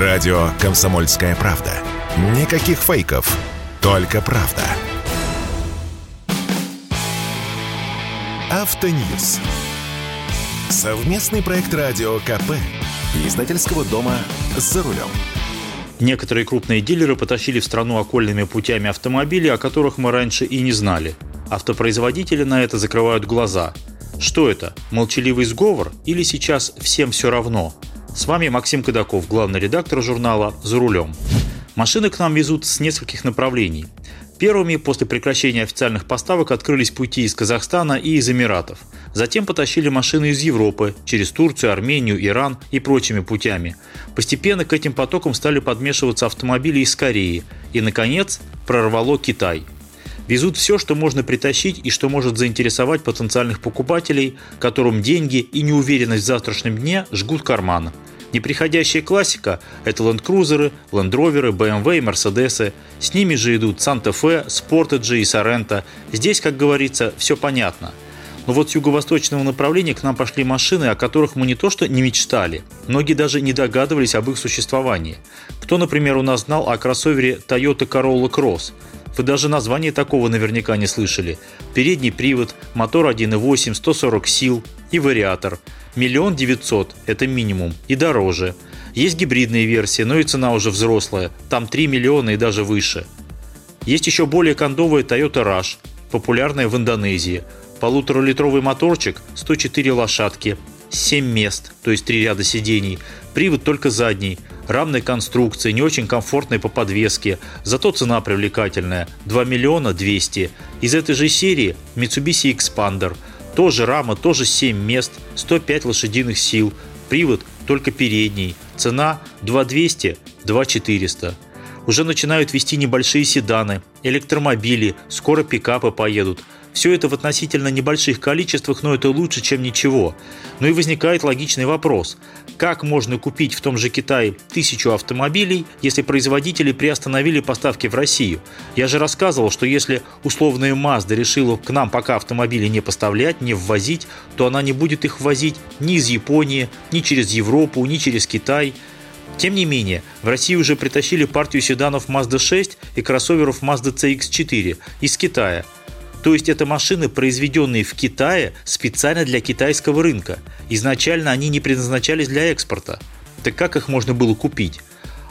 Радио «Комсомольская правда». Никаких фейков, только правда. Автоньюз. Совместный проект радио КП. Издательского дома «За рулем». Некоторые крупные дилеры потащили в страну окольными путями автомобили, о которых мы раньше и не знали. Автопроизводители на это закрывают глаза. Что это? Молчаливый сговор? Или сейчас всем все равно? С вами Максим Кадаков, главный редактор журнала «За рулем». Машины к нам везут с нескольких направлений. Первыми после прекращения официальных поставок открылись пути из Казахстана и из Эмиратов. Затем потащили машины из Европы, через Турцию, Армению, Иран и прочими путями. Постепенно к этим потокам стали подмешиваться автомобили из Кореи. И, наконец, прорвало Китай – Везут все, что можно притащить и что может заинтересовать потенциальных покупателей, которым деньги и неуверенность в завтрашнем дне жгут карман. Неприходящая классика – это ленд-крузеры, лендроверы, BMW и Мерседесы. С ними же идут Санта-Фе, Спортеджи и Соренто. Здесь, как говорится, все понятно. Но вот с юго-восточного направления к нам пошли машины, о которых мы не то что не мечтали, многие даже не догадывались об их существовании. Кто, например, у нас знал о кроссовере Toyota Corolla Cross – вы даже название такого наверняка не слышали. Передний привод, мотор 1.8, 140 сил и вариатор. Миллион девятьсот – это минимум, и дороже. Есть гибридные версии, но и цена уже взрослая, там 3 миллиона и даже выше. Есть еще более кондовая Toyota Rush, популярная в Индонезии. Полуторалитровый моторчик, 104 лошадки, 7 мест, то есть 3 ряда сидений, привод только задний – рамной конструкции, не очень комфортной по подвеске, зато цена привлекательная – 2 миллиона 200. Из этой же серии Mitsubishi Expander. Тоже рама, тоже 7 мест, 105 лошадиных сил, привод только передний, цена 2200, 2400. Уже начинают вести небольшие седаны, электромобили, скоро пикапы поедут – все это в относительно небольших количествах, но это лучше, чем ничего. Но и возникает логичный вопрос. Как можно купить в том же Китае тысячу автомобилей, если производители приостановили поставки в Россию? Я же рассказывал, что если условная Mazda решила к нам пока автомобили не поставлять, не ввозить, то она не будет их ввозить ни из Японии, ни через Европу, ни через Китай. Тем не менее, в России уже притащили партию седанов Mazda 6 и кроссоверов Mazda CX-4 из Китая – то есть это машины, произведенные в Китае специально для китайского рынка. Изначально они не предназначались для экспорта. Так как их можно было купить?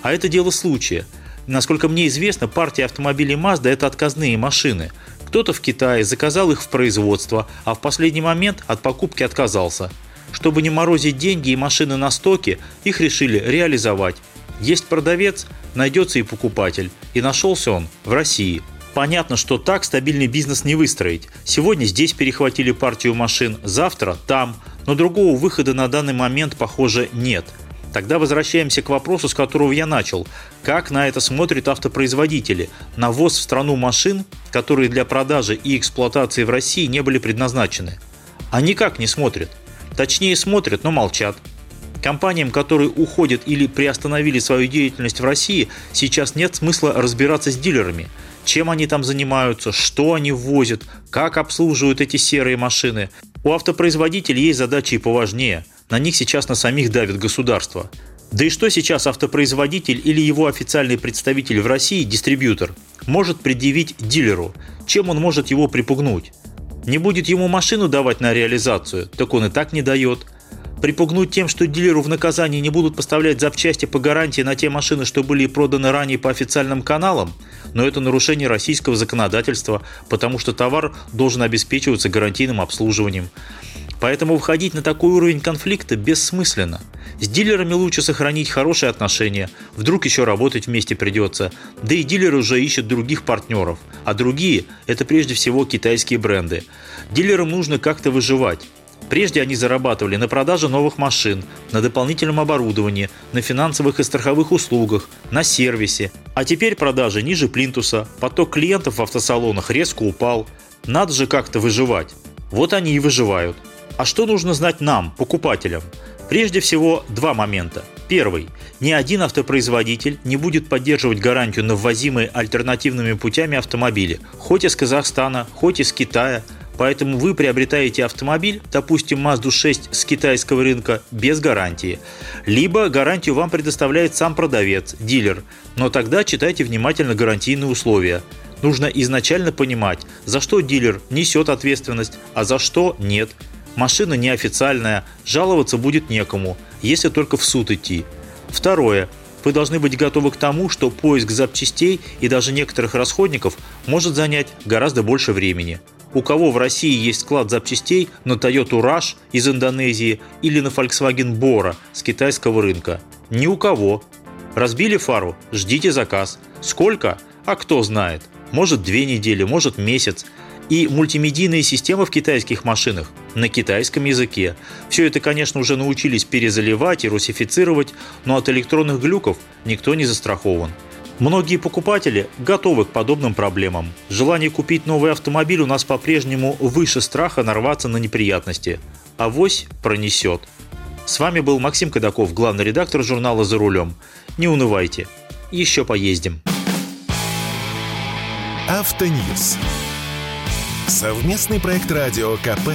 А это дело случая. Насколько мне известно, партия автомобилей Mazda – это отказные машины. Кто-то в Китае заказал их в производство, а в последний момент от покупки отказался. Чтобы не морозить деньги и машины на стоке, их решили реализовать. Есть продавец, найдется и покупатель. И нашелся он в России – Понятно, что так стабильный бизнес не выстроить. Сегодня здесь перехватили партию машин, завтра там, но другого выхода на данный момент, похоже, нет. Тогда возвращаемся к вопросу, с которого я начал. Как на это смотрят автопроизводители? На ввоз в страну машин, которые для продажи и эксплуатации в России не были предназначены. Они никак не смотрят. Точнее смотрят, но молчат. Компаниям, которые уходят или приостановили свою деятельность в России, сейчас нет смысла разбираться с дилерами – чем они там занимаются, что они ввозят, как обслуживают эти серые машины. У автопроизводителей есть задачи и поважнее. На них сейчас на самих давит государство. Да и что сейчас автопроизводитель или его официальный представитель в России, дистрибьютор, может предъявить дилеру? Чем он может его припугнуть? Не будет ему машину давать на реализацию, так он и так не дает. Припугнуть тем, что дилеру в наказании не будут поставлять запчасти по гарантии на те машины, что были проданы ранее по официальным каналам, но это нарушение российского законодательства, потому что товар должен обеспечиваться гарантийным обслуживанием. Поэтому выходить на такой уровень конфликта бессмысленно. С дилерами лучше сохранить хорошие отношения, вдруг еще работать вместе придется. Да и дилеры уже ищут других партнеров, а другие – это прежде всего китайские бренды. Дилерам нужно как-то выживать. Прежде они зарабатывали на продаже новых машин, на дополнительном оборудовании, на финансовых и страховых услугах, на сервисе. А теперь продажи ниже плинтуса, поток клиентов в автосалонах резко упал. Надо же как-то выживать. Вот они и выживают. А что нужно знать нам, покупателям? Прежде всего, два момента. Первый. Ни один автопроизводитель не будет поддерживать гарантию на ввозимые альтернативными путями автомобили, хоть из Казахстана, хоть из Китая, Поэтому вы приобретаете автомобиль, допустим, Mazda 6 с китайского рынка, без гарантии. Либо гарантию вам предоставляет сам продавец, дилер. Но тогда читайте внимательно гарантийные условия. Нужно изначально понимать, за что дилер несет ответственность, а за что нет. Машина неофициальная, жаловаться будет некому, если только в суд идти. Второе. Вы должны быть готовы к тому, что поиск запчастей и даже некоторых расходников может занять гораздо больше времени. У кого в России есть склад запчастей на Toyota Rush из Индонезии или на Volkswagen Bora с китайского рынка? Ни у кого. Разбили фару? Ждите заказ. Сколько? А кто знает может две недели, может месяц. И мультимедийные системы в китайских машинах на китайском языке. Все это, конечно, уже научились перезаливать и русифицировать, но от электронных глюков никто не застрахован. Многие покупатели готовы к подобным проблемам. Желание купить новый автомобиль у нас по-прежнему выше страха нарваться на неприятности. Авось пронесет. С вами был Максим Кадаков, главный редактор журнала «За рулем». Не унывайте. Еще поездим. Автоньюз. Совместный проект радио КП.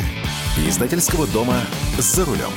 Издательского дома «За рулем».